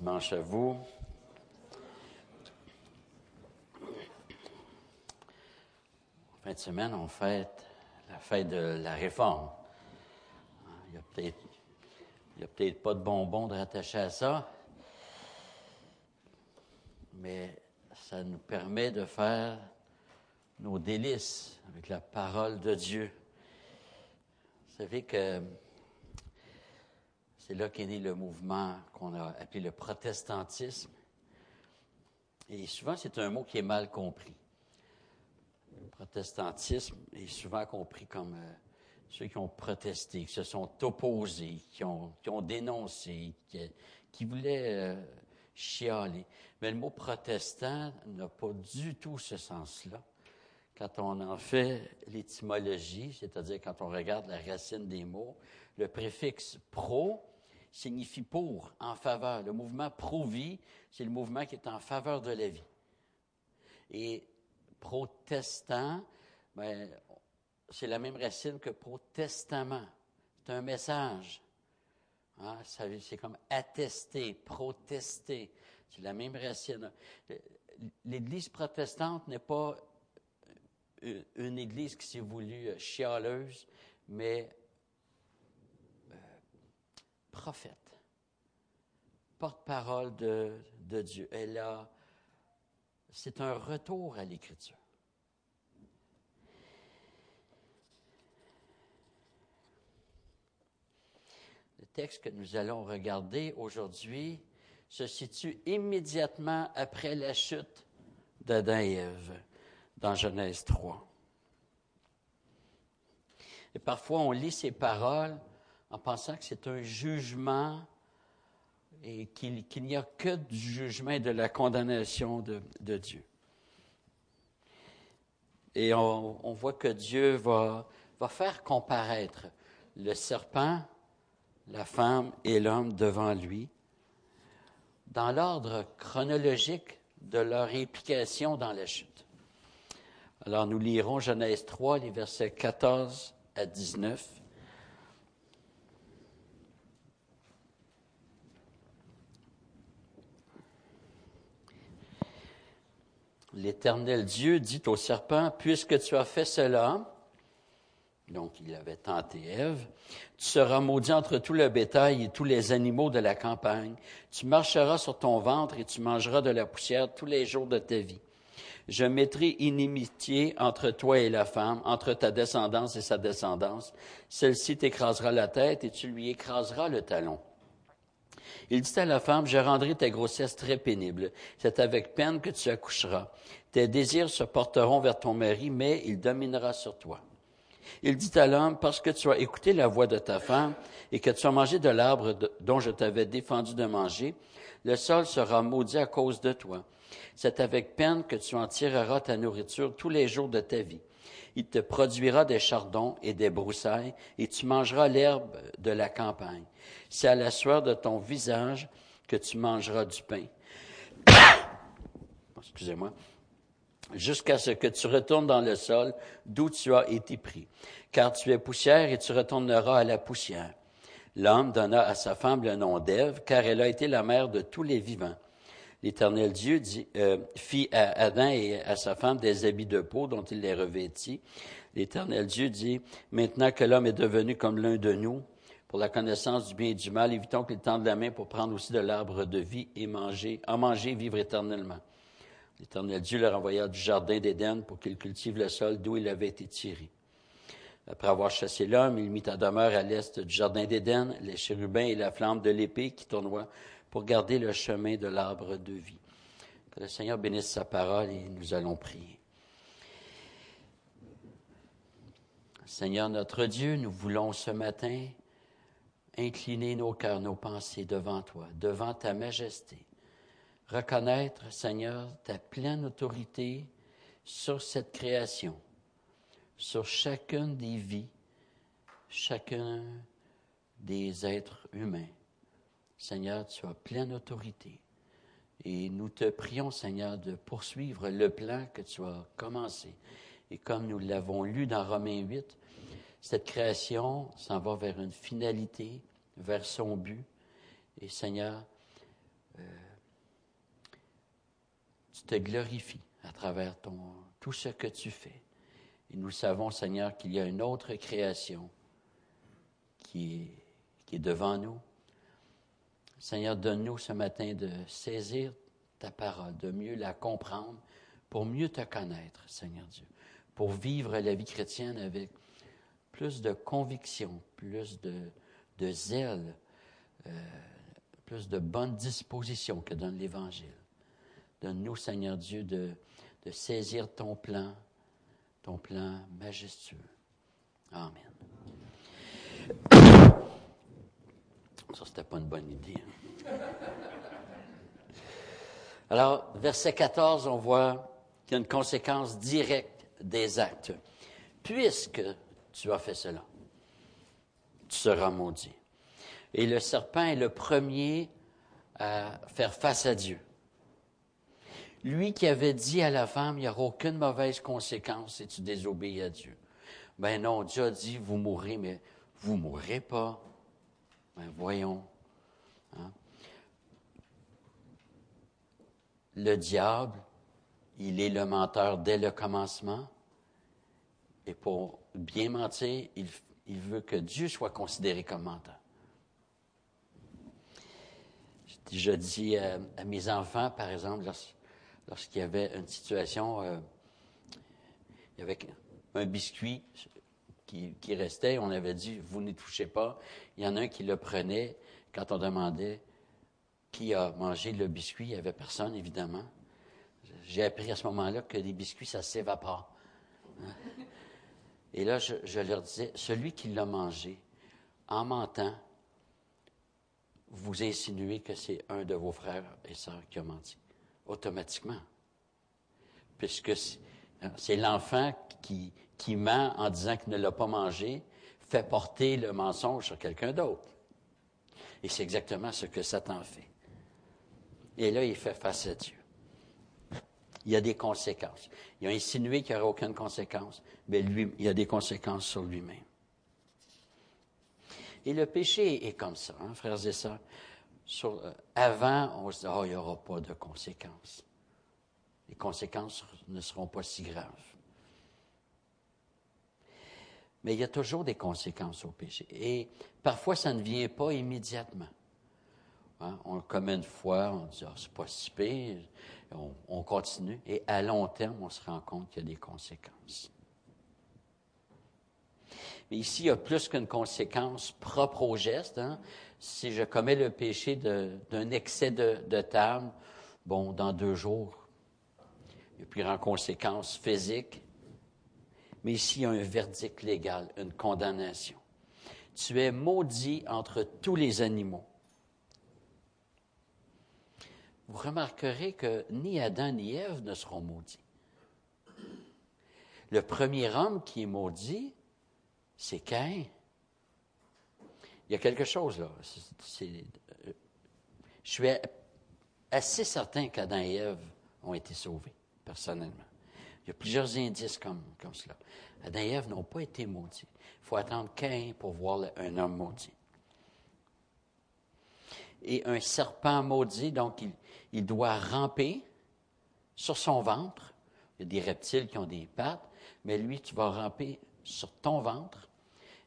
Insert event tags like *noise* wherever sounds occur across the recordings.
dimanche à vous. fin de semaine, on fête la fête de la réforme. Il n'y a peut-être peut pas de bonbons de rattacher à ça, mais ça nous permet de faire nos délices avec la parole de Dieu. Vous savez que c'est là qu'est né le mouvement qu'on a appelé le protestantisme. Et souvent, c'est un mot qui est mal compris. Le protestantisme est souvent compris comme euh, ceux qui ont protesté, qui se sont opposés, qui ont, dénoncé, qui, voulaient euh, chialer. Mais le mot protestant n'a pas du tout ce sens-là. Quand on en fait l'étymologie, c'est-à-dire quand on regarde la racine des mots, le préfixe pro signifie pour, en faveur. Le mouvement pro-vie, c'est le mouvement qui est en faveur de la vie. Et protestant, ben, c'est la même racine que protestament. C'est un message. Hein, c'est comme attester, protester. C'est la même racine. L'Église protestante n'est pas une Église qui s'est voulue chialeuse, mais prophète, porte-parole de, Dieu. Elle a, c'est un retour à l'Écriture. Le texte que nous allons regarder aujourd'hui se situe immédiatement après la chute d'Adam et Ève dans Genèse 3. Et parfois, on lit ces paroles en pensant que c'est un jugement et qu'il n'y a que du jugement et de la condamnation de, Dieu. Et on, voit que Dieu va, va faire comparaître le serpent, la femme et l'homme devant lui, dans l'ordre chronologique de leur implication dans la chute. Alors nous lirons Genèse 3, les versets 14 à 19. L'Éternel Dieu dit au serpent, puisque tu as fait cela, donc il avait tenté Ève, tu seras maudit entre tout le bétail et tous les animaux de la campagne. Tu marcheras sur ton ventre et tu mangeras de la poussière tous les jours de ta vie. Je mettrai inimitié entre toi et la femme, entre ta descendance et sa descendance. Celle-ci t'écrasera la tête et tu lui écraseras le talon. Il dit à la femme, je rendrai ta grossesse très pénible. C'est avec peine que tu accoucheras. Tes désirs se porteront vers ton mari, mais il dominera sur toi. Il dit à l'homme, parce que tu as écouté la voix de ta femme et que tu as mangé de l'arbre dont je t'avais défendu de manger, le sol sera maudit à cause de toi. C'est avec peine que tu en tireras ta nourriture tous les jours de ta vie. Il te produira des chardons et des broussailles, et tu mangeras l'herbe de la campagne. C'est à la sueur de ton visage que tu mangeras du pain. *coughs* Excusez-moi. Jusqu'à ce que tu retournes dans le sol d'où tu as été pris. Car tu es poussière et tu retourneras à la poussière. L'homme donna à sa femme le nom d'Ève, car elle a été la mère de tous les vivants. L'Éternel Dieu euh, fit à Adam et à sa femme des habits de peau dont il les revêtit. L'Éternel Dieu dit, maintenant que l'homme est devenu comme l'un de nous, pour la connaissance du bien et du mal, évitons qu'il tende la main pour prendre aussi de l'arbre de vie et manger, en manger et vivre éternellement. L'Éternel Dieu leur envoya du jardin d'Éden pour qu'il cultive le sol d'où il avait été tiré. Après avoir chassé l'homme, il mit à demeure à l'est du jardin d'Éden les chérubins et la flamme de l'épée qui tournoient pour garder le chemin de l'arbre de vie. Que le Seigneur bénisse sa parole et nous allons prier. Seigneur notre Dieu, nous voulons ce matin incliner nos cœurs, nos pensées devant toi, devant ta majesté. Reconnaître, Seigneur, ta pleine autorité sur cette création, sur chacune des vies, chacun des êtres humains. Seigneur, tu as pleine autorité. Et nous te prions, Seigneur, de poursuivre le plan que tu as commencé. Et comme nous l'avons lu dans Romains 8, cette création s'en va vers une finalité, vers son but. Et Seigneur, euh, tu te glorifies à travers ton, tout ce que tu fais. Et nous savons, Seigneur, qu'il y a une autre création qui est, qui est devant nous. Seigneur, donne-nous ce matin de saisir ta parole, de mieux la comprendre, pour mieux te connaître, Seigneur Dieu, pour vivre la vie chrétienne avec plus de conviction, plus de, de zèle, euh, plus de bonne disposition que donne l'Évangile. Donne-nous, Seigneur Dieu, de, de saisir ton plan, ton plan majestueux. Amen. Ça, c'était pas une bonne idée. Hein. Alors, verset 14, on voit qu'il y a une conséquence directe des actes. Puisque tu as fait cela, tu seras maudit. Et le serpent est le premier à faire face à Dieu. Lui qui avait dit à la femme, il n'y aura aucune mauvaise conséquence si tu désobéis à Dieu. Ben non, Dieu a dit, vous mourrez, mais vous mourrez pas. Ben voyons. Hein. Le diable, il est le menteur dès le commencement. Et pour bien mentir, il, veut que Dieu soit considéré comme menteur. Je dis à, à mes enfants, par exemple, lorsqu'il y avait une situation, euh, il y avait un biscuit qui, restait, on avait dit, vous n'y touchez pas. Il y en a un qui le prenait. Quand on demandait qui a mangé le biscuit, il n'y avait personne, évidemment. J'ai appris à ce moment-là que les biscuits, ça s'évapore. Et là, je, leur disais, celui qui l'a mangé, en mentant, vous insinuez que c'est un de vos frères et sœurs qui a menti automatiquement. Puisque c'est l'enfant qui, qui ment en disant qu'il ne l'a pas mangé, fait porter le mensonge sur quelqu'un d'autre. Et c'est exactement ce que Satan fait. Et là, il fait face à Dieu. Il y a des conséquences. Il a insinué qu'il n'y aurait aucune conséquence, mais lui, il y a des conséquences sur lui-même. Et le péché est comme ça, hein, frères et sœurs. Euh, avant, on se dit, oh, il n'y aura pas de conséquences. Les conséquences ne seront pas si graves. Mais il y a toujours des conséquences au péché. Et parfois, ça ne vient pas immédiatement. Hein, on le commet une fois, on dit, oh, c'est pas si pire, on, on, continue. Et à long terme, on se rend compte qu'il y a des conséquences. Mais ici, il y a plus qu'une conséquence propre au geste. Hein si je commets le péché d'un excès de, table, bon, dans deux jours, il y a plus en conséquence physique. Mais ici, il y a un verdict légal, une condamnation. Tu es maudit entre tous les animaux. Vous remarquerez que ni Adam ni Ève ne seront maudits. Le premier homme qui est maudit, c'est Caïn. Il y a quelque chose là. Je suis assez certain qu'Adam et Ève ont été sauvés, personnellement. Il y a plusieurs indices comme, comme cela. Adam et Ève n'ont pas été maudits. Il faut attendre Cain pour voir un homme maudit. Et un serpent maudit, donc il, il doit ramper sur son ventre. Il y a des reptiles qui ont des pattes, mais lui, tu vas ramper sur ton ventre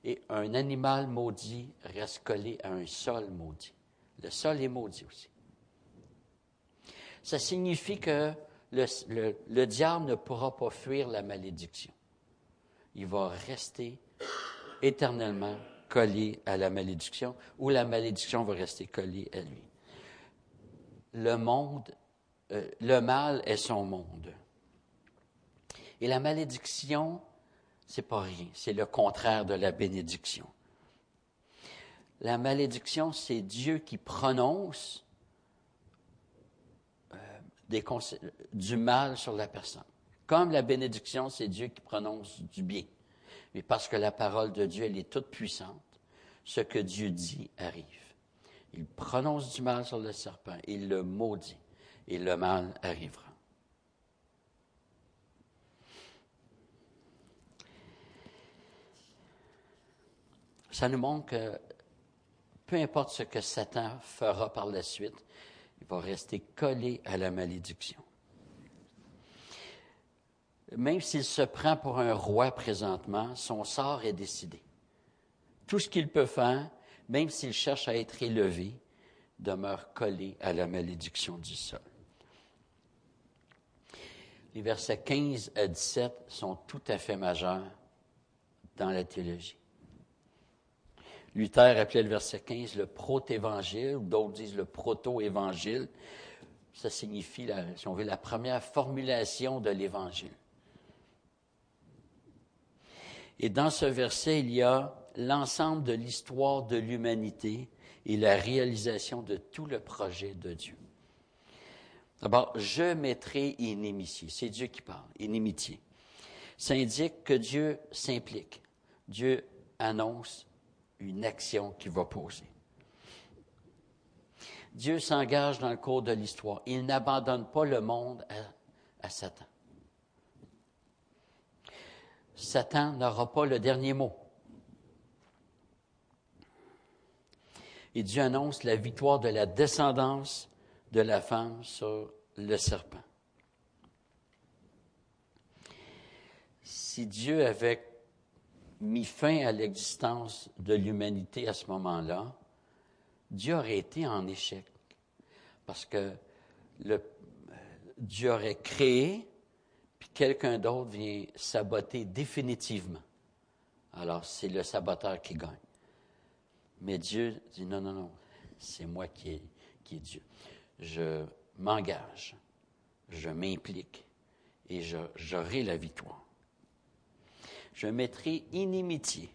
et un animal maudit reste collé à un sol maudit. Le sol est maudit aussi. Ça signifie que le, diable ne pourra pas fuir la malédiction. Il va rester éternellement collé à la malédiction ou la malédiction va rester collée à lui. Le monde, euh, le mal est son monde. Et la malédiction c'est pas rien. C'est le contraire de la bénédiction. La malédiction, c'est Dieu qui prononce du mal sur la personne. Comme la bénédiction, c'est Dieu qui prononce du bien. Mais parce que la parole de Dieu, elle est toute puissante, ce que Dieu dit arrive. Il prononce du mal sur le serpent, il le maudit, et le mal arrivera. Ça nous montre que peu importe ce que Satan fera par la suite, il va rester collé à la malédiction. même s'il se prend pour un roi présentement, son sort est décidé. Tout ce qu'il peut faire, même s'il cherche à être élevé, demeure collé à la malédiction du sol. Les versets 15 à 17 sont tout à fait majeurs dans la théologie. Luther appelait le verset 15 le proto-évangile, d'autres disent le proto-évangile. Ça signifie, si on veut, la première formulation de l'évangile. Et dans ce verset, il y a l'ensemble de l'histoire de l'humanité et la réalisation de tout le projet de Dieu. D'abord, je mettrai inimitié. C'est Dieu qui parle, inimitié. Ça indique que Dieu s'implique. Dieu annonce une action qu'il va poser. Dieu s'engage dans le cours de l'histoire. Il n'abandonne pas le monde à, à Satan. Satan n'aura pas le dernier mot. Et Dieu annonce la victoire de la descendance de la femme sur le serpent. Si Dieu avait mis fin à l'existence de l'humanité à ce moment-là, Dieu aurait été en échec. Parce que Dieu aurait créé, puis quelqu'un d'autre vient saboter définitivement. Alors, c'est le saboteur qui gagne. Mais Dieu dit non, non, non, c'est moi qui est, qui est Dieu. Je m'engage, je m'implique et j'aurai la victoire je mettrai inimitié.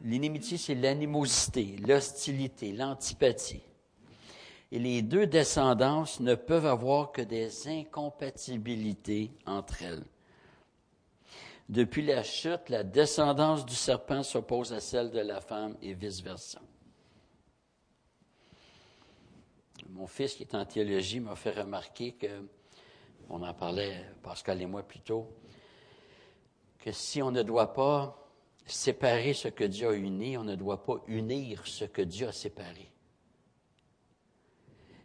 L'inimitié, c'est l'animosité, l'hostilité, l'antipathie. Et les deux descendances ne peuvent avoir que des incompatibilités entre elles. Depuis la chute, la descendance du serpent s'oppose à celle de la femme et vice-versa. Mon fils, qui est en théologie, m'a fait remarquer que, on en parlait, Pascal et moi plus tôt, que si on ne doit pas séparer ce que Dieu a uni, on ne doit pas unir ce que Dieu a séparé.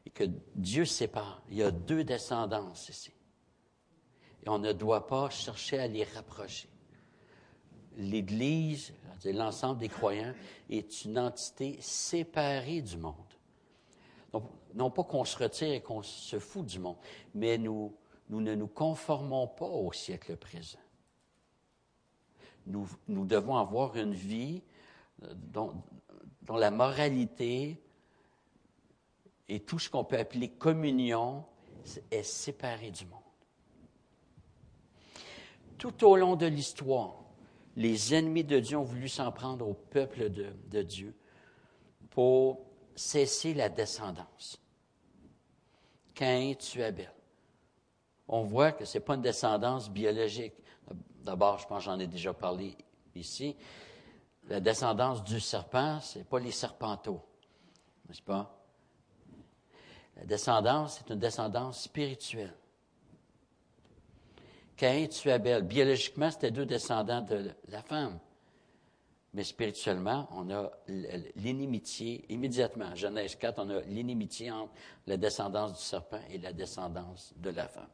Et que Dieu sépare. Il y a deux descendances ici. Et on ne doit pas chercher à les rapprocher. L'Église, l'ensemble des croyants, est une entité séparée du monde. non pas qu'on se retire et qu'on se fout du monde, mais nous, nous ne nous conformons pas au siècle présent nous, devons avoir une vie euh, dont, la moralité et tout ce qu'on peut appeler communion est séparé du monde. Tout au long de l'histoire, les ennemis de Dieu ont voulu s'en prendre au peuple de, Dieu pour cesser la descendance. Caïn tue Abel. On voit que ce n'est pas une descendance biologique. D'abord, je pense que j'en ai déjà parlé ici. La descendance du serpent, ce n'est pas les serpenteaux, n'est-ce pas? La descendance, c'est une descendance spirituelle. Caïn tue Abel. Biologiquement, c'était deux descendants de la femme. Mais spirituellement, on a l'inimitié immédiatement. Genèse 4, on a l'inimitié entre la descendance du serpent et la descendance de la femme.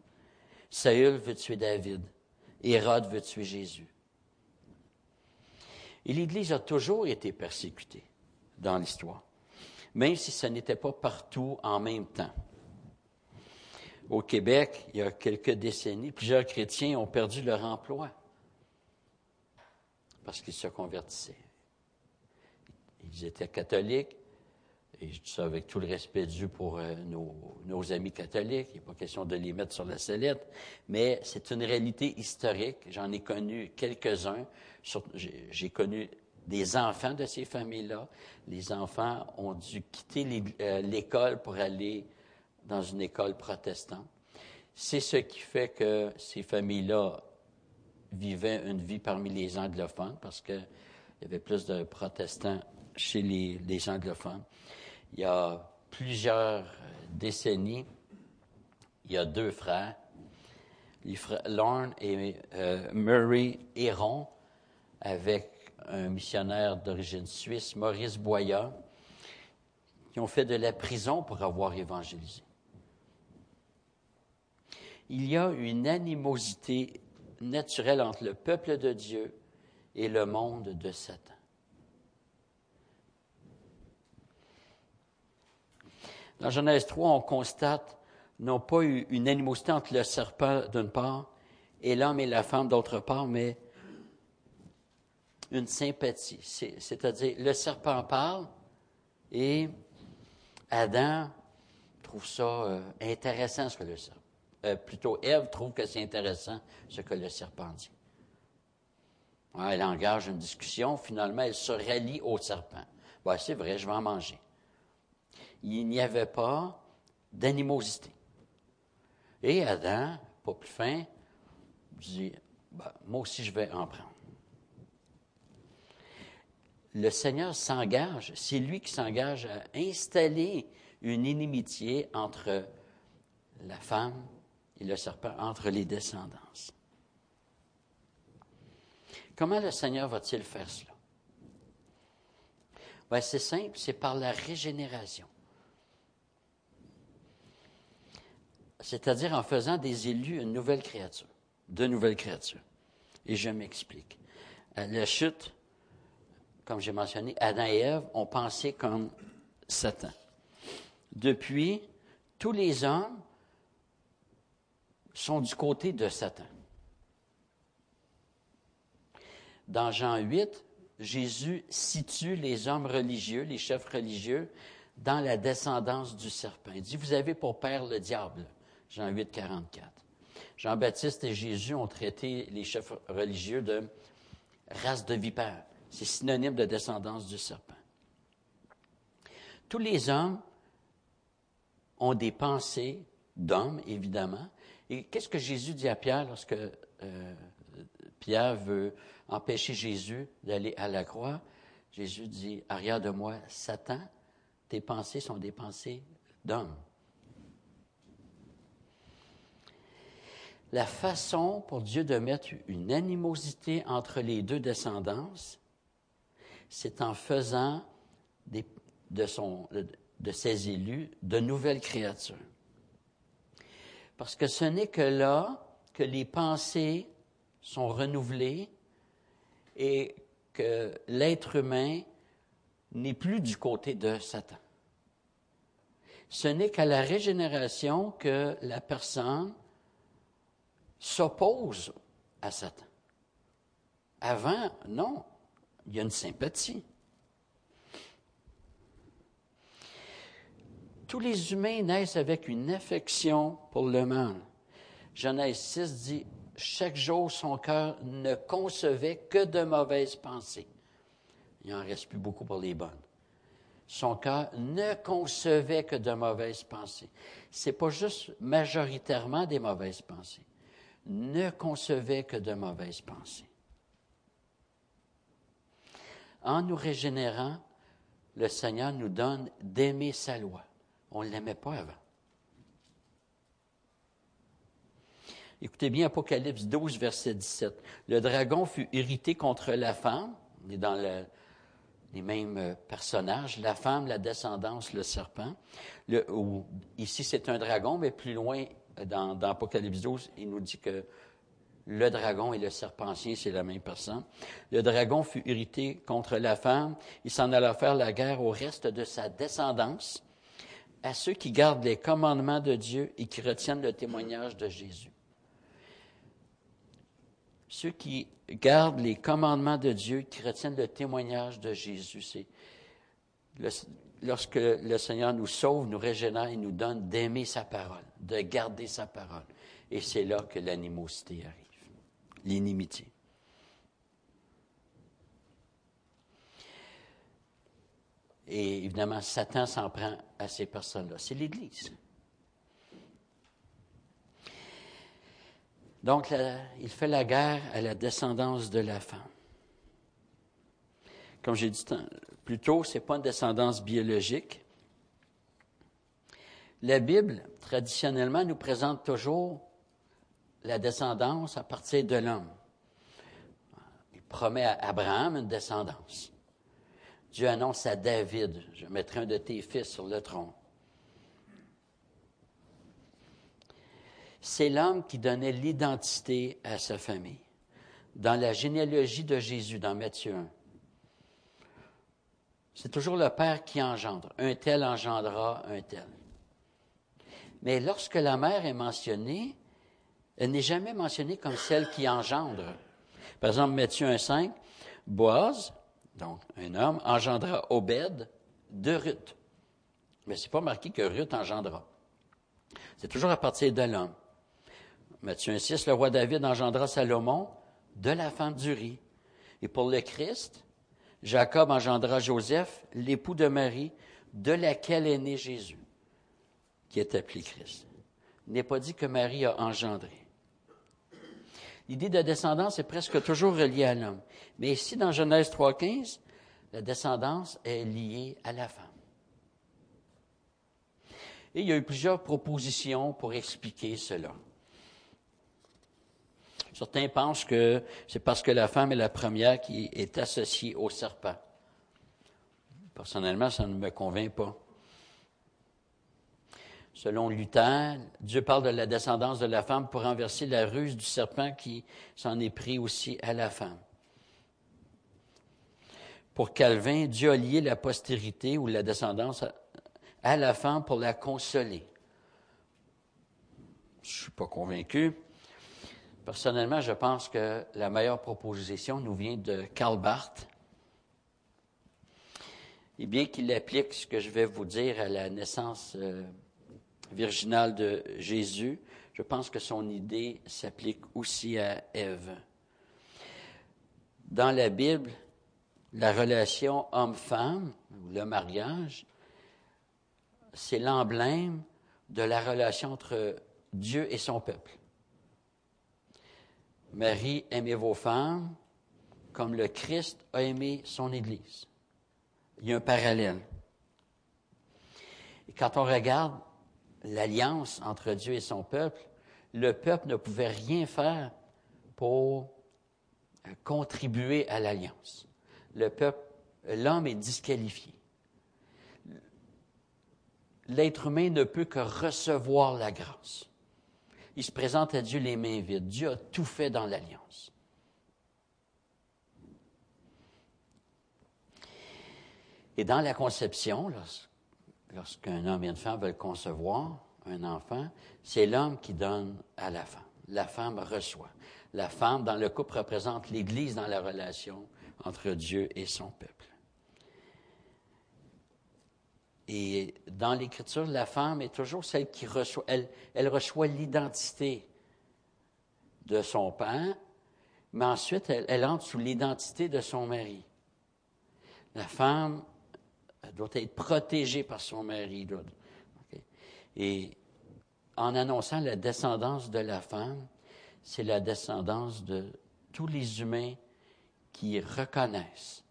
Saül veut tuer David. Hérode veut tuer Jésus. Et l'Église a toujours été persécutée dans l'histoire, même si ce n'était pas partout en même temps. Au Québec, il y a quelques décennies, plusieurs chrétiens ont perdu leur emploi parce qu'ils se convertissaient. Ils étaient catholiques, et je dis ça avec tout le respect dû pour euh, nos, amis catholiques, il n'est pas question de les mettre sur la sellette, mais c'est une réalité historique. J'en ai connu quelques-uns. J'ai connu des enfants de ces familles-là. Les enfants ont dû quitter euh, l'école pour aller dans une école protestante. C'est ce qui fait que ces familles-là vivaient une vie parmi les anglophones, parce qu'il y avait plus de protestants chez les, les anglophones il y a plusieurs décennies, il y a deux frères, Lorne et euh, Murray Héron, avec un missionnaire d'origine suisse, Maurice Boya, qui ont fait de la prison pour avoir évangélisé. Il y a une animosité naturel entre le peuple de Dieu et le monde de Satan. Dans Genèse 3, on constate non pas une animosité entre le serpent d'une part et l'homme et la femme d'autre part, mais une sympathie. C'est-à-dire, le serpent parle et Adam trouve ça euh, intéressant ce que le serpent. Euh, plutôt, Ève trouve que c'est intéressant ce que le serpent dit. elle engage une discussion. Finalement, elle se rallie au serpent. c'est vrai, je vais en manger. Il n'y avait pas d'animosité. Et Adam, pas plus fin, dit ben, Moi aussi, je vais en prendre le Seigneur s'engage, c'est lui qui s'engage à installer une inimitié entre la femme et le serpent, entre les descendances. Comment le Seigneur va-t-il faire cela? Ben, c'est simple, c'est par la régénération. C'est-à-dire en faisant des élus une nouvelle créature, de nouvelles créatures. Et je m'explique. La chute, comme j'ai mentionné, Adam et Ève ont pensé comme Satan. Depuis, tous les hommes sont du côté de Satan. Dans Jean 8, Jésus situe les hommes religieux, les chefs religieux, dans la descendance du serpent. Il dit, vous avez pour père le diable. Jean 8, 44. Jean-Baptiste et Jésus ont traité les chefs religieux de race de vipères. C'est synonyme de descendance du serpent. Tous les hommes ont des pensées d'hommes, évidemment. Et qu'est-ce que Jésus dit à Pierre lorsque euh, Pierre veut empêcher Jésus d'aller à la croix? Jésus dit, arrière de moi, Satan, tes pensées sont des pensées d'hommes. La façon pour Dieu de mettre une animosité entre les deux descendances, c'est en faisant de, ses élus de nouvelles créatures. Parce que ce n'est que là que les pensées sont renouvelées et que l'être humain n'est plus du côté de Satan. Ce n'est qu'à la régénération que la personne s'oppose à Satan. Avant, non il y a une sympathie. Tous les humains naissent avec une affection pour le mal. Genèse 6 dit, chaque jour son cœur ne concevait que de mauvaises pensées. Il n'en reste plus beaucoup pour les bonnes. Son cœur ne concevait que de mauvaises pensées. C'est pas juste majoritairement des mauvaises pensées. Ne concevait que de mauvaises pensées. En nous régénérant, le Seigneur nous donne d'aimer sa loi. On ne l'aimait pas avant. Écoutez bien Apocalypse 12, verset 17. Le dragon fut irrité contre la femme. On est dans les mêmes personnages. La femme, la descendance, le serpent. ici, c'est un dragon, mais plus loin, dans, Apocalypse 12, il nous dit que le dragon et le serpentier, c'est la même personne. Le dragon fut irrité contre la femme. Il s'en alla faire la guerre au reste de sa descendance, à ceux qui gardent les commandements de Dieu et qui retiennent le témoignage de Jésus. Ceux qui gardent les commandements de Dieu, qui retiennent le témoignage de Jésus, c'est lorsque le Seigneur nous sauve, nous régénère et nous donne d'aimer sa parole, de garder sa parole. Et c'est là que l'animosité arrive l'inimitié. Et évidemment, Satan s'en prend à ces personnes-là. C'est l'Église. Donc, il fait la guerre à la descendance de la femme. Comme j'ai dit plus tôt, ce n'est pas une descendance biologique. La Bible, traditionnellement, nous présente toujours la descendance à partir de l'homme. Il promet à Abraham une descendance. Dieu annonce à David, je mettrai un de tes fils sur le trône. C'est l'homme qui donnait l'identité à sa famille. Dans la généalogie de Jésus, dans Matthieu 1, c'est toujours le Père qui engendre. Un tel engendra un tel. Mais lorsque la mère est mentionnée, elle n'est jamais mentionnée comme celle qui engendre. Par exemple, Matthieu 1,5, Boaz, donc un homme, engendra Obed de Ruth. Mais ce n'est pas marqué que Ruth engendra. C'est toujours à partir de l'homme. Matthieu 1,6, le roi David engendra Salomon de la femme d'Uri. Et pour le Christ, Jacob engendra Joseph, l'époux de Marie, de laquelle est né Jésus, qui est appelé Christ. Il n'est pas dit que Marie a engendré. L'idée de descendance est presque toujours reliée à l'homme. Mais ici, dans Genèse 3.15, la descendance est liée à la femme. Et il y a eu plusieurs propositions pour expliquer cela. Certains pensent que c'est parce que la femme est la première qui est associée au serpent. Personnellement, ça ne me convainc pas. Selon Luther, Dieu parle de la descendance de la femme pour renverser la ruse du serpent qui s'en est pris aussi à la femme. Pour Calvin, Dieu a lié la postérité ou la descendance à la femme pour la consoler. Je ne suis pas convaincu. Personnellement, je pense que la meilleure proposition nous vient de Karl Barth. Et bien qu'il applique ce que je vais vous dire à la naissance euh, virginale de Jésus, je pense que son idée s'applique aussi à Ève. Dans la Bible, la relation homme-femme, ou le mariage, c'est l'emblème de la relation entre Dieu et son peuple. Marie, aimez vos femmes comme le Christ a aimé son Église. Il y a un parallèle. Quand on regarde l'alliance entre Dieu et son peuple, le peuple ne pouvait rien faire pour euh, contribuer à l'alliance. Le peuple, l'homme est disqualifié. L'être humain ne peut que recevoir la grâce. Il se présente à Dieu les mains vides. Dieu a tout fait dans l'alliance. Et dans la conception, lorsqu'un homme et une femme veulent concevoir un enfant, c'est l'homme qui donne à la femme. La femme reçoit. La femme, dans le couple, représente l'Église dans la relation entre Dieu et son peuple. Et dans l'Écriture, la femme est toujours celle qui reçoit, elle, reçoit l'identité de son père, mais ensuite, elle entre sous l'identité de son mari. La femme doit être protégée par son mari. Et en annonçant la descendance de la femme, c'est la descendance de tous les humains qui reconnaissent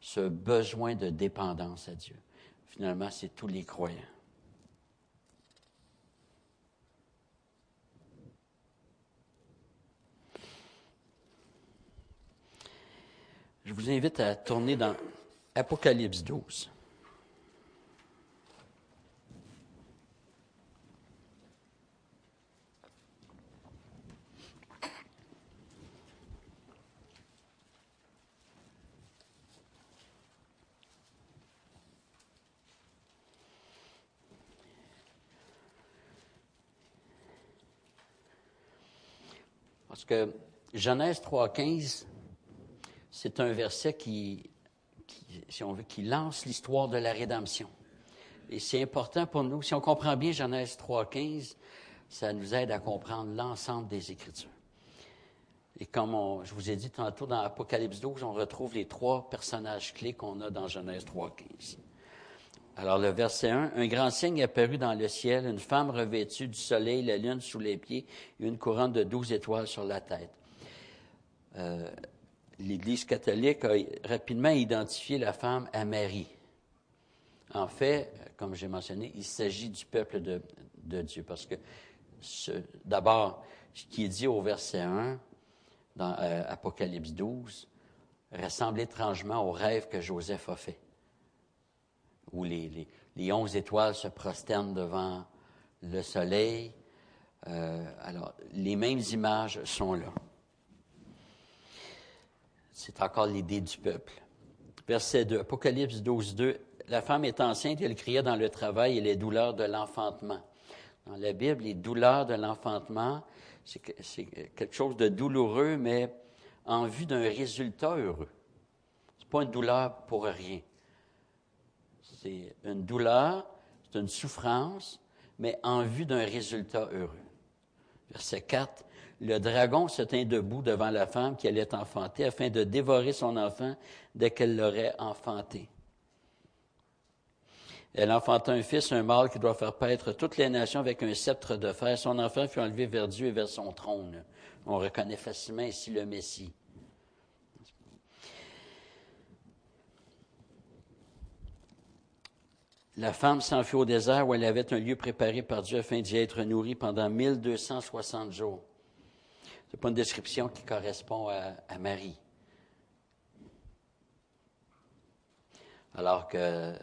ce besoin de dépendance à Dieu. Finalement, c'est tous les croyants. Je vous invite à tourner dans Apocalypse 12. Parce que Genèse 3.15, c'est un verset qui, si on veut, qui lance l'histoire de la rédemption. Et c'est important pour nous. Si on comprend bien Genèse 3.15, ça nous aide à comprendre l'ensemble des Écritures. Et comme je vous ai dit tantôt, dans Apocalypse 12, on retrouve les trois personnages clés qu'on a dans Genèse 3.15. Alors le verset 1, un grand signe apparut dans le ciel, une femme revêtue du soleil, la lune sous les pieds et une couronne de douze étoiles sur la tête. Euh, l'Église catholique a rapidement identifié la femme à Marie. En fait, comme j'ai mentionné, il s'agit du peuple de, Dieu, parce que d'abord, ce qui est dit au verset 1 dans euh, Apocalypse 12 ressemble étrangement au rêve que Joseph a fait, où les, onze étoiles se prosternent devant le soleil, Euh, alors, les mêmes images sont là. C'est encore l'idée du peuple. Verset 2, Apocalypse 12, 2. La femme est enceinte, elle criait dans le travail et les douleurs de l'enfantement. Dans la Bible, les douleurs de l'enfantement, c'est quelque chose de douloureux, mais en vue d'un résultat heureux. C'est pas une douleur pour rien. C'est une douleur, c'est une souffrance, mais en vue d'un résultat heureux. Verset 4. Le dragon se tint debout devant la femme qui allait enfanter afin de dévorer son enfant dès qu'elle l'aurait enfanté. Elle enfanta un fils, un mâle qui doit faire paître toutes les nations avec un sceptre de fer. Son enfant fut enlevé vers Dieu et vers son trône. On reconnaît facilement ici le Messie. La femme s'enfuit au désert où elle avait un lieu préparé par Dieu afin d'y être nourrie pendant 1260 jours. Ce n'est pas une description qui correspond à, à Marie. Alors que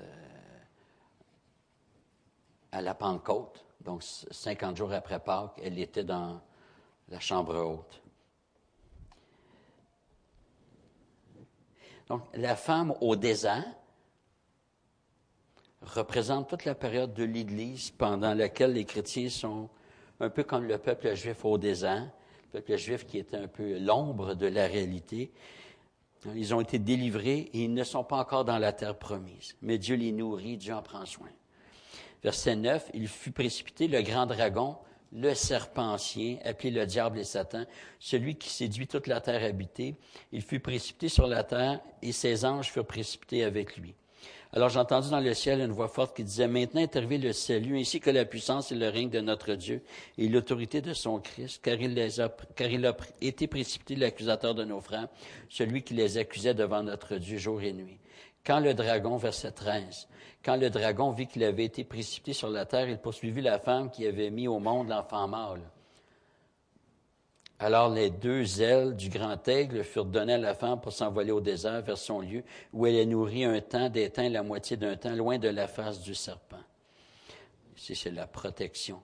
à la Pentecôte, donc 50 jours après Pâques, elle était dans la chambre haute. Donc, la femme au désert représente toute la période de l'Église pendant laquelle les chrétiens sont un peu comme le peuple juif au désert, le peuple juif qui était un peu l'ombre de la réalité. Ils ont été délivrés et ils ne sont pas encore dans la terre promise. Mais Dieu les nourrit, Dieu en prend soin. Verset 9, il fut précipité le grand dragon, le serpent ancien, appelé le diable et Satan, celui qui séduit toute la terre habitée. Il fut précipité sur la terre et ses anges furent précipités avec lui. Alors j'ai dans le ciel une voix forte qui disait, Maintenant est arrivé le salut, ainsi que la puissance et le règne de notre Dieu et l'autorité de son Christ, car il, a, car il a été précipité l'accusateur de nos frères, celui qui les accusait devant notre Dieu jour et nuit. Quand le dragon, verset 13, quand le dragon vit qu'il avait été précipité sur la terre, il poursuivit la femme qui avait mis au monde l'enfant mâle. Alors les deux ailes du grand aigle furent données à la femme pour s'envoler au désert vers son lieu, où elle est nourrie un temps d'éteint la moitié d'un temps, loin de la face du serpent. C'est la protection.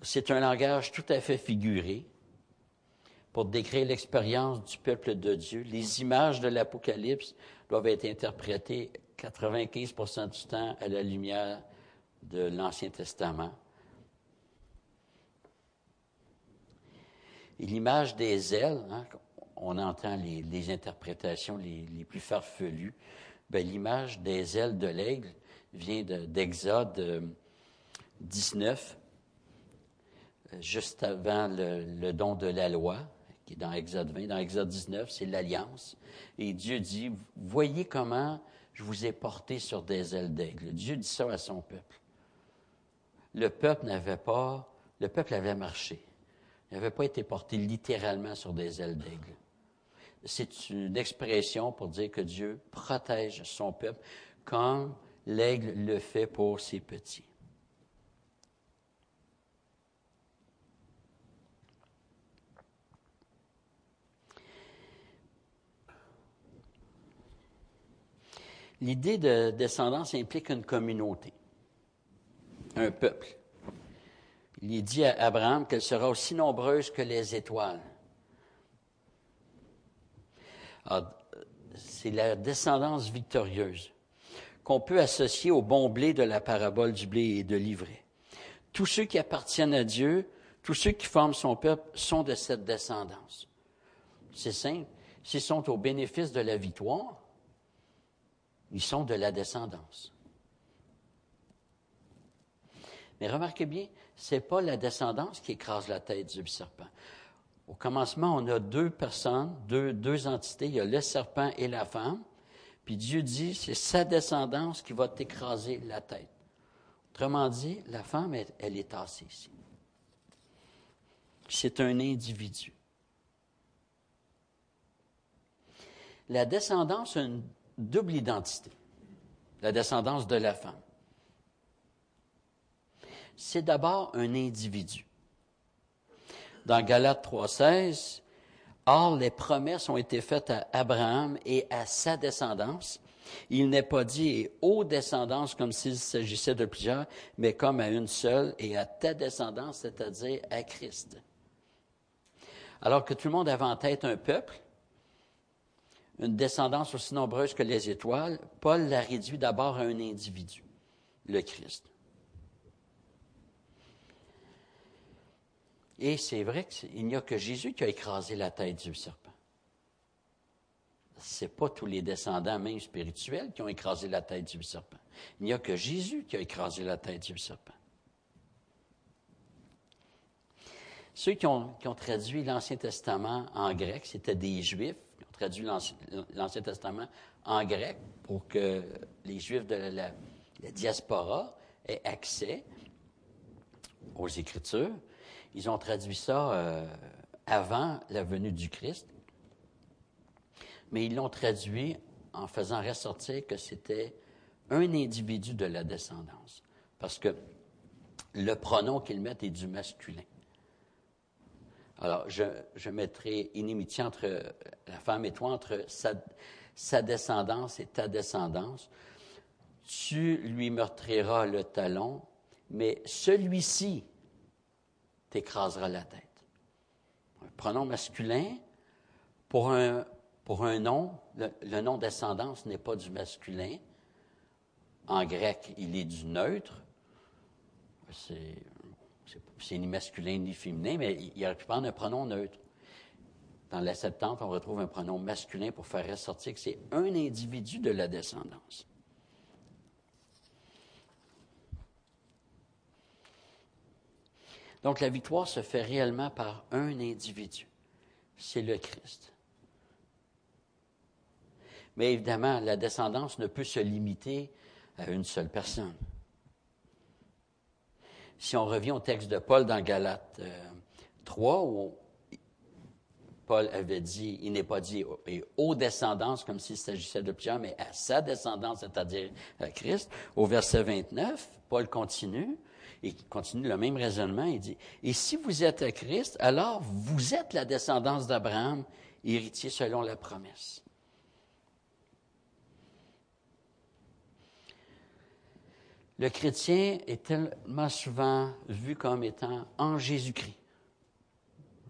C'est un langage tout à fait figuré pour décrire l'expérience du peuple de Dieu. Les images de l'Apocalypse doivent être interprétées 95% du temps à la lumière de l'Ancien Testament. Et l'image des ailes, hein, on entend les, interprétations les, plus farfelues. Ben, l'image des ailes de l'aigle vient d'Exode 19, euh, juste avant le, don de la loi, qui est dans Exode 20. Dans Exode 19, c'est l'alliance. Et Dieu dit, voyez comment je vous ai porté sur des ailes d'aigle. Dieu dit ça à son peuple. Le peuple n'avait pas, le peuple avait marché. Il n'avait pas été porté littéralement sur des ailes d'aigle. C'est une expression pour dire que Dieu protège son peuple comme l'aigle le fait pour ses petits. L'idée de descendance implique une communauté, un peuple. Il dit à Abraham qu'elle sera aussi nombreuse que les étoiles. C'est la descendance victorieuse qu'on peut associer au bon blé de la parabole du blé et de l'ivraie. Tous ceux qui appartiennent à Dieu, tous ceux qui forment son peuple sont de cette descendance. C'est simple. S'ils sont au bénéfice de la victoire, ils sont de la descendance. Mais remarquez bien, ce n'est pas la descendance qui écrase la tête du serpent. Au commencement, on a deux personnes, deux, entités. Il y a le serpent et la femme. Puis Dieu dit, c'est sa descendance qui va t'écraser la tête. Autrement dit, la femme, elle, elle est tassée ici. C'est un individu. La descendance a une double identité, la descendance de la femme. C'est d'abord un individu. Dans Galates 3.16, Or, les promesses ont été faites à Abraham et à sa descendance. Il n'est pas dit aux descendances comme s'il s'agissait de plusieurs, mais comme à une seule et à ta descendance, c'est-à-dire à Christ. Alors que tout le monde avait en tête un peuple, une descendance aussi nombreuse que les étoiles, Paul l'a réduit d'abord à un individu, le Christ. Et c'est vrai qu'il n'y a que Jésus qui a écrasé la tête du serpent. Ce n'est pas tous les descendants, même spirituels, qui ont écrasé la tête du serpent. Il n'y a que Jésus qui a écrasé la tête du serpent. Ceux qui ont, traduit l'Ancien Testament en grec, c'était des Juifs qui ont traduit l'Ancien Testament en grec pour que les Juifs de la, diaspora aient accès aux Écritures. Ils ont traduit ça euh, avant la venue du Christ mais ils l'ont traduit en faisant ressortir que c'était un individu de la descendance. Parce que le pronom qu'ils mettent est du masculin. Alors, je, mettrai inimitié entre la femme et toi, entre sa, sa descendance et ta descendance. Tu lui meurtriras le talon, mais celui-ci t'écrasera la tête. Un pronom masculin pour un, nom, le, nom d'ascendance n'est pas du masculin. En grec, il est du neutre. C'est ni masculin ni féminin, mais il aurait pu un pronom neutre. Dans la Septante, on retrouve un pronom masculin pour faire ressortir que c'est un individu de la descendance. Donc la victoire se fait réellement par un individu. C'est le Christ. Mais évidemment, la descendance ne peut se limiter à une seule personne. Si on revient au texte de Paul dans Galates 3, euh, où Paul avait dit, il n'est pas dit aux descendances comme s'il s'agissait de plusieurs, mais à sa descendance, c'est-à-dire à Christ. Au verset 29, Paul continue, et continue le même raisonnement, il dit, et si vous êtes Christ, alors vous êtes la descendance d'Abraham, héritier selon la promesse. le chrétien est tellement souvent vu comme étant en Jésus-Christ,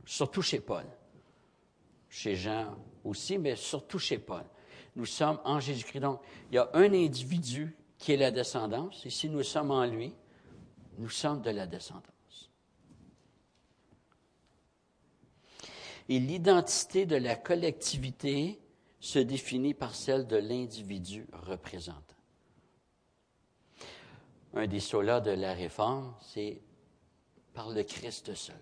surtout chez Paul, chez Jean aussi, mais surtout chez Paul. Nous sommes en Jésus-Christ. Donc, il y a un individu qui est la descendance, et si nous sommes en lui, nous sommes de la descendance. Et l'identité de la collectivité se définit par celle de l'individu représentant un des solas de la réforme, c'est par le Christ seul.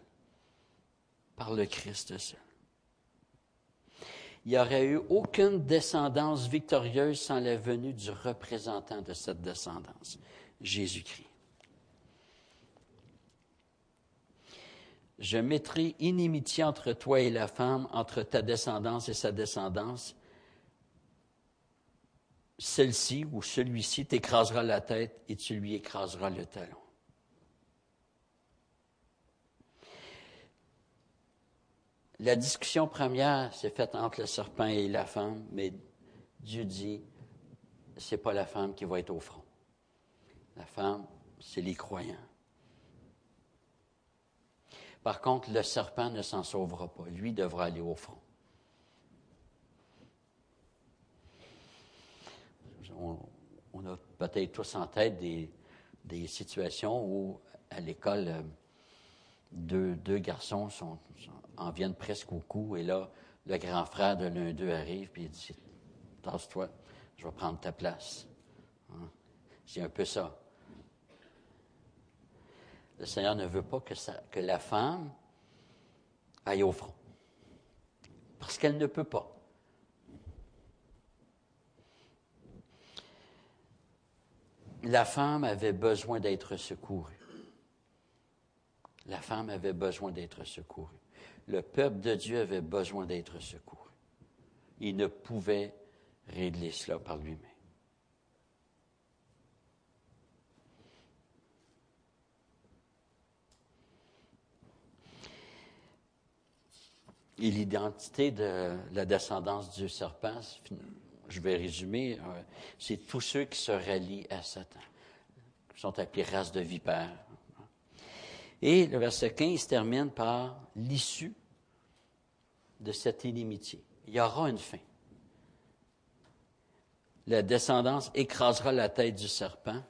Par le Christ seul. Il n'y aurait eu aucune descendance victorieuse sans la venue du représentant de cette descendance, Jésus-Christ. Je mettrai inimitié entre toi et la femme, entre ta descendance et sa descendance celle-ci ou celui-ci t'écrasera la tête et tu lui écraseras le talon. La discussion première s'est faite entre le serpent et la femme, mais Dieu dit, c'est pas la femme qui va être au front. La femme, c'est les croyants. Par contre, le serpent ne s'en sauvera pas. Lui devra aller au front. on, a peut-être tous en tête des, situations où, à l'école, deux, garçons en viennent presque au cou, et là, le grand frère de l'un d'eux arrive, il dit Tasse-toi, je vais prendre ta place. Hein? C'est un peu ça. Le Seigneur ne veut pas que, la femme aille au front. Parce qu'elle ne peut pas. la femme avait besoin d'être secourue. La femme avait besoin d'être secourue. Le peuple de Dieu avait besoin d'être secouru. Il ne pouvait régler cela par lui-même. Et l'identité de la descendance du serpent, je vais résumer, euh, c'est tous ceux qui se rallient à Satan, qui sont appelés race de vipères. Et le verset 15 termine par l'issue de cette inimitié. Il y aura une fin. La descendance écrasera la tête du serpent,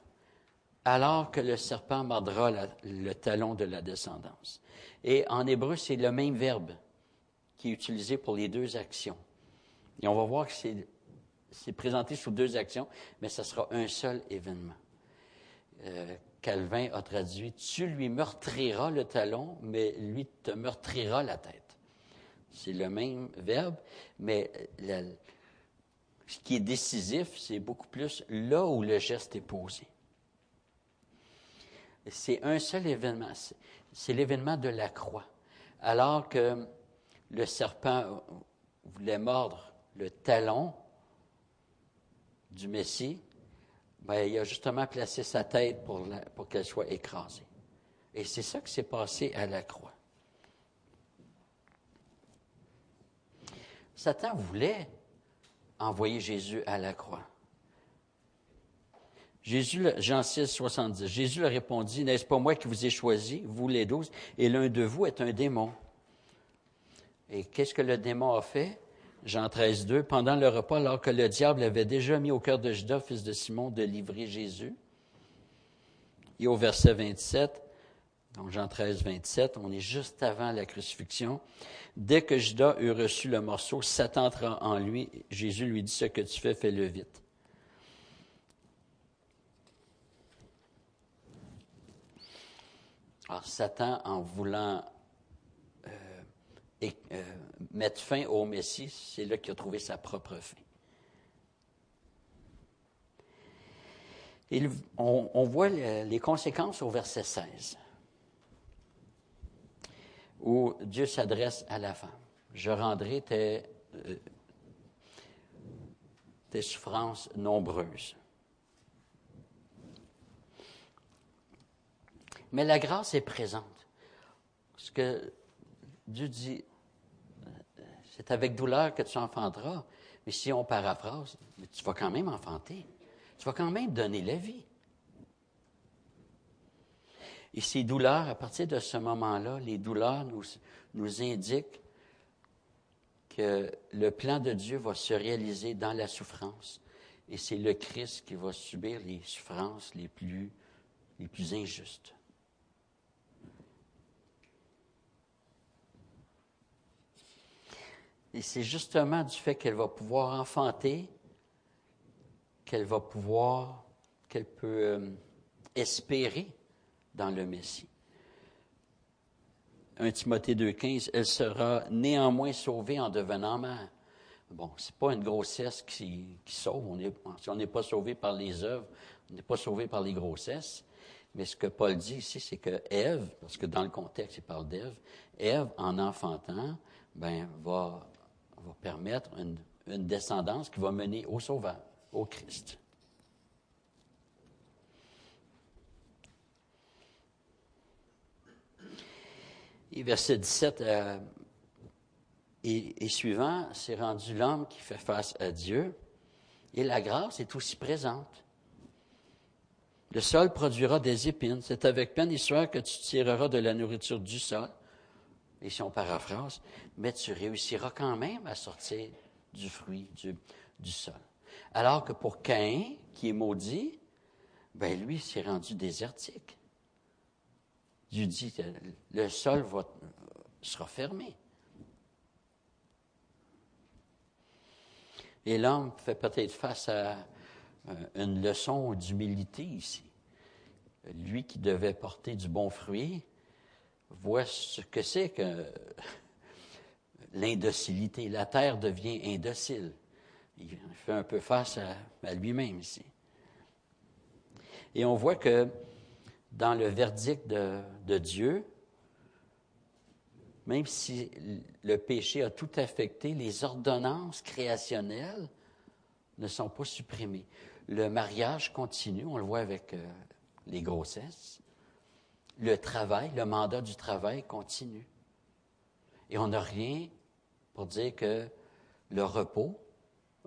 alors que le serpent mordra le talon de la descendance. Et en hébreu, c'est le même verbe qui est utilisé pour les deux actions. Et on va voir que c'est présenté sous deux actions, mais ce sera un seul événement. Euh, Calvin a traduit Tu lui meurtriras le talon, mais lui te meurtrira la tête. C'est le même verbe, mais ce qui est décisif, c'est beaucoup plus là où le geste est posé. C'est un seul événement, c'est l'événement de la croix. Alors que le serpent voulait mordre le talon du Messie, ben, il a justement placé sa tête pour, qu'elle soit écrasée. Et c'est ça qui s'est passé à la croix. Satan voulait envoyer Jésus à la croix. Jésus, Jean 6, 70. Jésus leur répondit, N'est-ce pas moi qui vous ai choisi, vous les douze, et l'un de vous est un démon. Et qu'est-ce que le démon a fait? Jean 13, 2. Pendant le repas, alors que le diable avait déjà mis au cœur de Judas, fils de Simon, de livrer Jésus. Et au verset 27, donc Jean 13, 27, on est juste avant la crucifixion. Dès que Judas eut reçu le morceau, Satan entra en lui. Jésus lui dit, ce que tu fais, fais-le vite. Alors Satan, en voulant euh, euh, mettre fin au Messie, c'est là qu'il a trouvé sa propre fin. on, voit les conséquences au verset 16 où Dieu s'adresse à la femme. Je rendrai tes, euh, tes souffrances nombreuses. Mais la grâce est présente. Ce que Dieu dit, euh, c'est avec douleur que tu enfanteras. Mais si on paraphrase, tu vas quand même enfanter. Tu vas quand même donner la vie. Et ces douleurs, à partir de ce moment-là, les douleurs nous, indiquent que le plan de Dieu va se réaliser dans la souffrance. Et c'est le Christ qui va subir les souffrances les plus injustes. Et c'est justement du fait qu'elle va pouvoir enfanter qu'elle va pouvoir, qu'elle peut euh, espérer dans le Messie. 1 Timothée 2,15, elle sera néanmoins sauvée en devenant mère. Bon, c'est pas une grossesse qui, sauve. On si on n'est pas sauvé par les œuvres, on n'est pas sauvé par les grossesses. Mais ce que Paul dit ici, c'est que Ève, parce que dans le contexte, il parle d'Ève, Ève, en enfantant, ben, va, va permettre une, descendance qui va mener au Sauveur, au Christ. Et verset 17 euh, et, suivant, c'est rendu l'homme qui fait face à Dieu. Et la grâce est aussi présente. Le sol produira des épines. C'est avec peine et sueur que tu tireras de la nourriture du sol. Et si on paraphrase, mais tu réussiras quand même à sortir du fruit du, sol. Alors que pour Caïn, qui est maudit, ben lui, s'est rendu désertique. Dieu dit le sol sera fermé. Et l'homme fait peut-être face à euh, une leçon d'humilité ici. Lui qui devait porter du bon fruit voit ce que c'est que *laughs* l'indocilité. La terre devient indocile. Il fait un peu face à, lui-même ici. Et on voit que dans le verdict de, Dieu, même si le péché a tout affecté, les ordonnances créationnelles ne sont pas supprimées. Le mariage continue, on le voit avec euh, les grossesses. Le travail, le mandat du travail continue. Et on n'a rien pour dire que le repos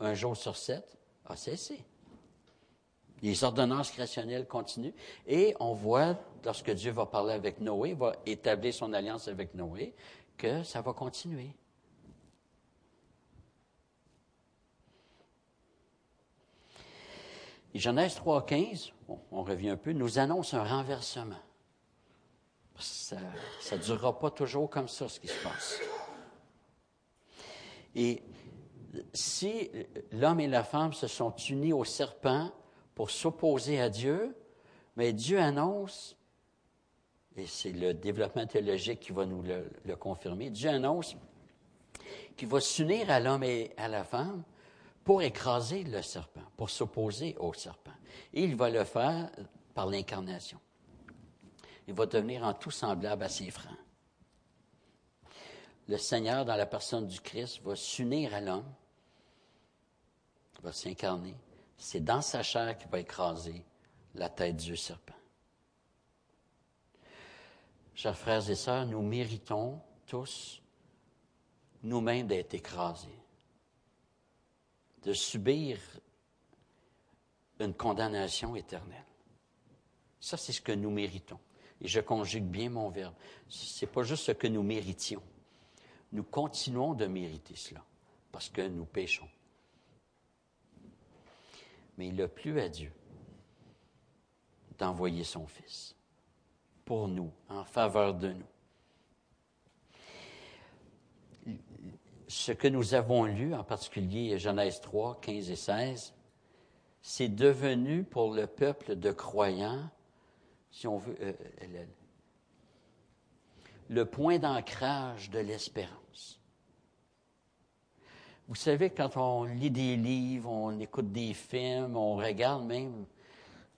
un jour sur sept, a cessé. Les ordonnances créationnelles continuent. Et on voit, lorsque Dieu va parler avec Noé, va établir son alliance avec Noé, que ça va continuer. Genèse 3.15, on revient un peu, nous annonce un renversement. Ça ne durera pas toujours comme ça, ce qui se passe. Et si l'homme et la femme se sont unis au serpent pour s'opposer à Dieu, mais Dieu annonce, et c'est le développement théologique qui va nous le, confirmer, Dieu annonce qu'il va s'unir à l'homme et à la femme pour écraser le serpent, pour s'opposer au serpent. Et il va le faire par l'incarnation. Il va devenir en tout semblable à ses frères. Le Seigneur, dans la personne du Christ, va s'unir à l'homme, va s'incarner. C'est dans sa chair qu'il va écraser la tête du serpent. Chers frères et sœurs, nous méritons tous nous-mêmes d'être écrasés de subir une condamnation éternelle. Ça, c'est ce que nous méritons. Et je conjugue bien mon verbe. Ce n'est pas juste ce que nous méritions. Nous continuons de mériter cela parce que nous péchons. Mais il a plu à Dieu d'envoyer son Fils pour nous, en faveur de nous. ce que nous avons lu, en particulier Genèse 3, 15 et 16, c'est devenu pour le peuple de croyants, si on veut, euh, le, le point d'ancrage de l'espérance. Vous savez, quand on lit des livres, on écoute des films, on regarde même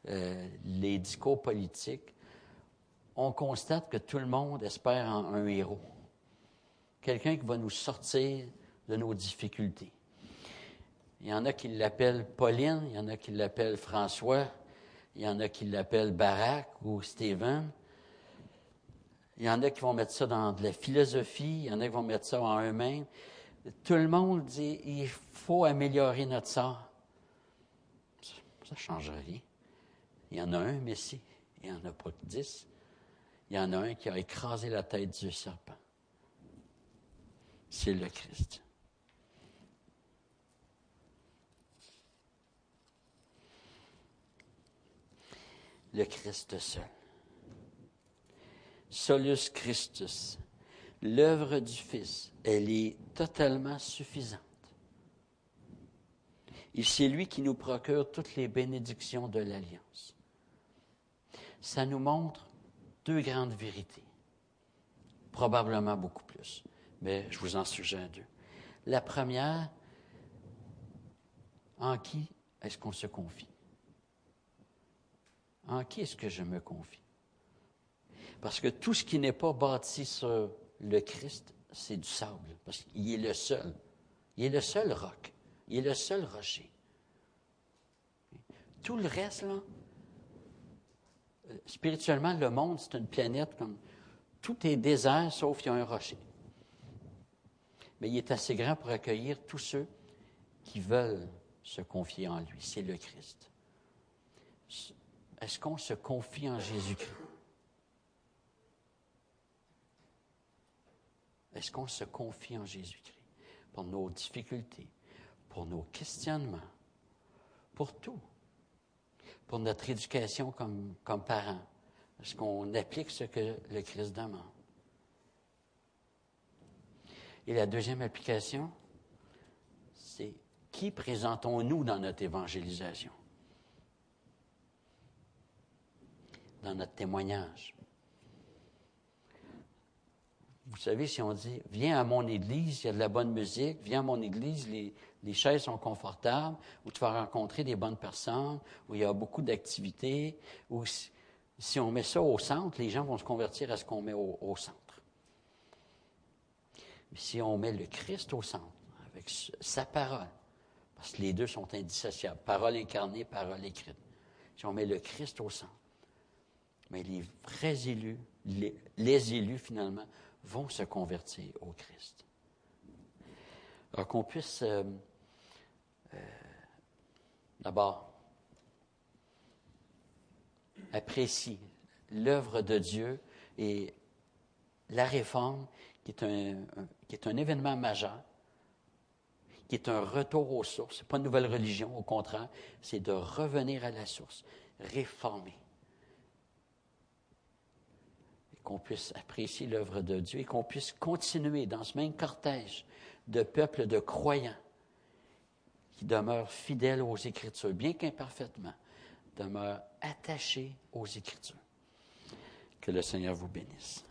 euh, les discours politiques, on constate que tout le monde espère en un héros quelqu'un qui va nous sortir de nos difficultés. Il y en a qui l'appellent Pauline, il y en a qui l'appellent François, il y en a qui l'appellent Barack ou Stephen. Il y en a qui vont mettre ça dans de la philosophie, il y en a qui vont mettre ça en eux-mêmes. Tout le monde dit il faut améliorer notre sort. Ça ne change rien. Il y en a un Messie, il n'y en a pas dix. Il y en a un qui a écrasé la tête du serpent c'est le Christ. Le Christ seul. Solus Christus. L'œuvre du Fils, elle est totalement suffisante. Et c'est lui qui nous procure toutes les bénédictions de l'Alliance. Ça nous montre deux grandes vérités, probablement beaucoup plus mais je vous en suggère deux. La première, en qui est-ce qu'on se confie? En qui est-ce que je me confie? Parce que tout ce qui n'est pas bâti sur le Christ, c'est du sable, parce qu'il est le seul. Il est le seul roc. Il est le seul rocher. Tout le reste, là, spirituellement, le monde, c'est une planète comme tout est désert sauf il y a un rocher mais il est assez grand pour accueillir tous ceux qui veulent se confier en lui. C'est le Christ. Est-ce qu'on se confie en Jésus-Christ? Est-ce qu'on se confie en Jésus-Christ pour nos difficultés, pour nos questionnements, pour tout, pour notre éducation comme, parents? Est-ce qu'on applique ce que le Christ demande? Et la deuxième application, c'est qui présentons-nous dans notre évangélisation? Dans notre témoignage. Vous savez, si on dit, viens à mon église, il y a de la bonne musique, viens à mon église, les, les chaises sont confortables, où tu vas rencontrer des bonnes personnes, où il y a beaucoup d'activités, où si, on met ça au centre, les gens vont se convertir à ce qu'on met au centre. Mais si on met le Christ au centre, avec sa parole, parce que les deux sont indissociables, parole incarnée, parole écrite. Si on met le Christ au centre, mais les vrais élus, les, élus finalement, vont se convertir au Christ. Alors qu'on puisse euh, euh, d'abord, apprécie l'œuvre de Dieu et la réforme, qui est un, qui est un événement majeur, qui est un retour aux sources. Ce n'est pas une nouvelle religion, au contraire, c'est de revenir à la source, réformer. Et qu'on puisse apprécier l'œuvre de Dieu et qu'on puisse continuer dans ce même cortège de peuples de croyants qui demeurent fidèles aux Écritures, bien qu'imparfaitement, demeurent attachés aux Écritures. Que le Seigneur vous bénisse.